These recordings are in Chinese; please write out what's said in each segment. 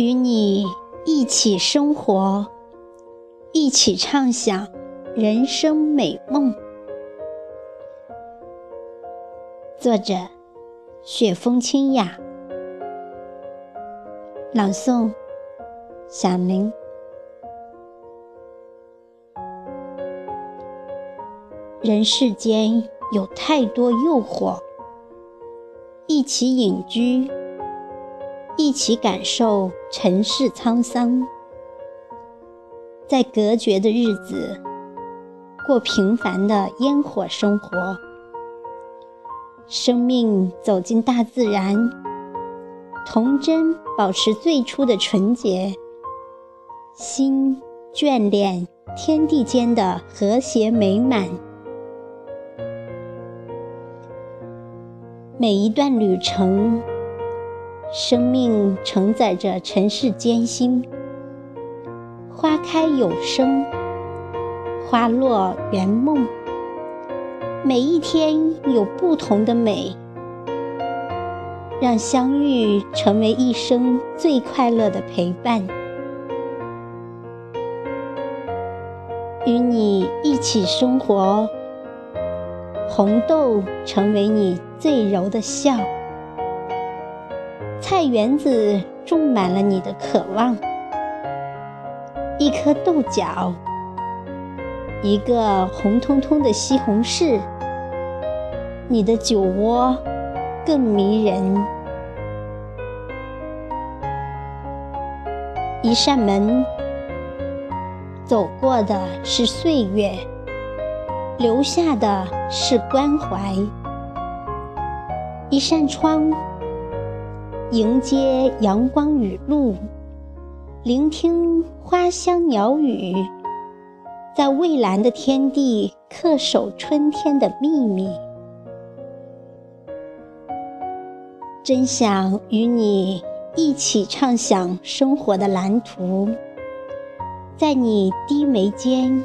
与你一起生活，一起畅想人生美梦。作者：雪风清雅，朗诵：小林。人世间有太多诱惑，一起隐居。一起感受尘世沧桑，在隔绝的日子过平凡的烟火生活。生命走进大自然，童真保持最初的纯洁，心眷恋天地间的和谐美满。每一段旅程。生命承载着尘世艰辛，花开有声，花落圆梦。每一天有不同的美，让相遇成为一生最快乐的陪伴。与你一起生活，红豆成为你最柔的笑。菜园子种满了你的渴望，一颗豆角，一个红彤彤的西红柿，你的酒窝更迷人。一扇门，走过的是岁月，留下的是关怀。一扇窗。迎接阳光雨露，聆听花香鸟语，在蔚蓝的天地恪守春天的秘密。真想与你一起畅想生活的蓝图，在你低眉间，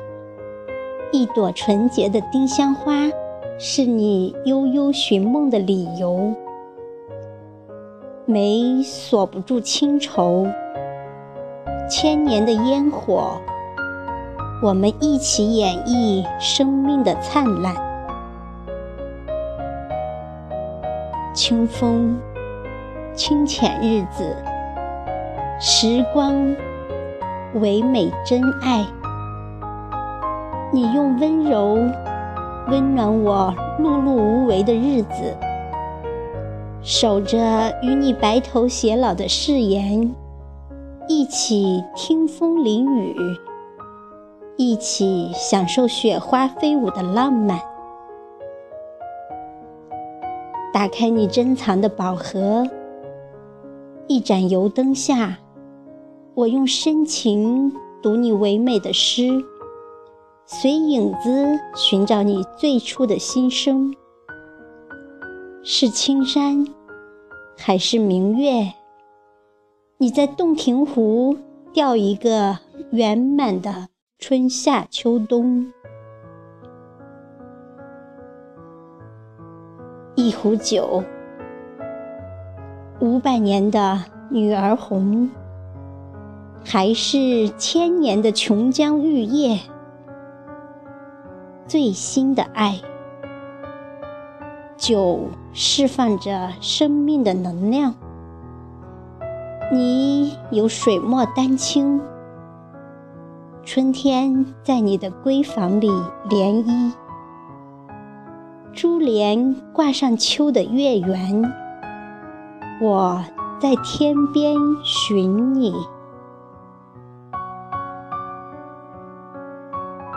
一朵纯洁的丁香花，是你悠悠寻梦的理由。眉锁不住清愁，千年的烟火，我们一起演绎生命的灿烂。清风，清浅日子，时光，唯美真爱。你用温柔温暖我碌碌无为的日子。守着与你白头偕老的誓言，一起听风淋雨，一起享受雪花飞舞的浪漫。打开你珍藏的宝盒，一盏油灯下，我用深情读你唯美的诗，随影子寻找你最初的心声。是青山，还是明月？你在洞庭湖钓一个圆满的春夏秋冬。一壶酒，五百年的女儿红，还是千年的琼浆玉液？最新的爱。酒释放着生命的能量，你有水墨丹青，春天在你的闺房里涟漪，珠帘挂上秋的月圆，我在天边寻你，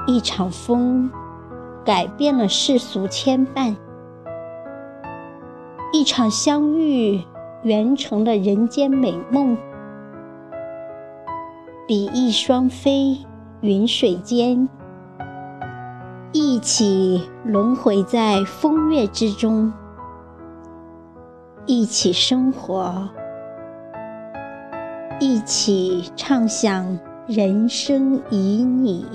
一场风改变了世俗牵绊。一场相遇，圆成了人间美梦。比翼双飞，云水间，一起轮回在风月之中，一起生活，一起畅想人生旖旎。